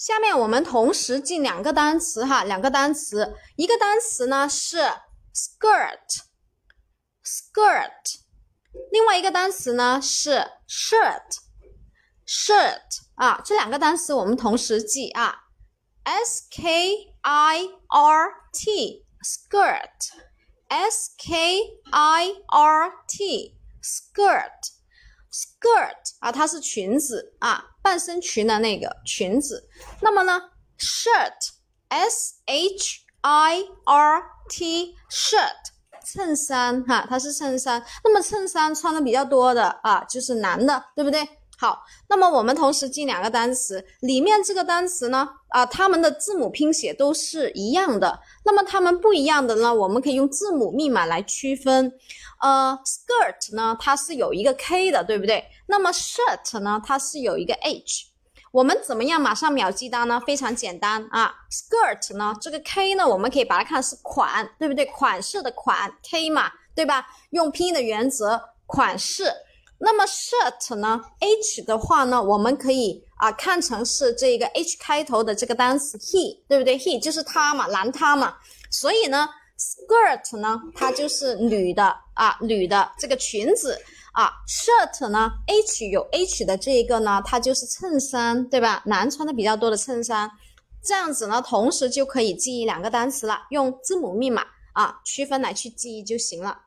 下面我们同时记两个单词哈，两个单词，一个单词呢是 skirt，skirt，另外一个单词呢是 shirt，shirt 啊，这两个单词我们同时记啊，s k i r t，skirt，s k i r t，skirt。Skirt 啊，它是裙子啊，半身裙的那个裙子。那么呢，shirt，s h i r t，shirt，衬衫哈，它是衬衫。那么衬衫穿的比较多的啊，就是男的，对不对？好，那么我们同时记两个单词，里面这个单词呢，啊，它们的字母拼写都是一样的。那么它们不一样的呢，我们可以用字母密码来区分。呃，skirt 呢，它是有一个 k 的，对不对？那么 shirt 呢，它是有一个 h。我们怎么样马上秒记单呢？非常简单啊，skirt 呢，这个 k 呢，我们可以把它看是款，对不对？款式的款 k 嘛，对吧？用拼音的原则，款式。那么 shirt 呢？h 的话呢，我们可以啊看成是这个 h 开头的这个单词 he，对不对？he 就是他嘛，男他嘛。所以呢，skirt 呢，它就是女的啊，女的这个裙子啊。shirt 呢，h 有 h 的这一个呢，它就是衬衫，对吧？男穿的比较多的衬衫。这样子呢，同时就可以记忆两个单词了，用字母密码啊区分来去记忆就行了。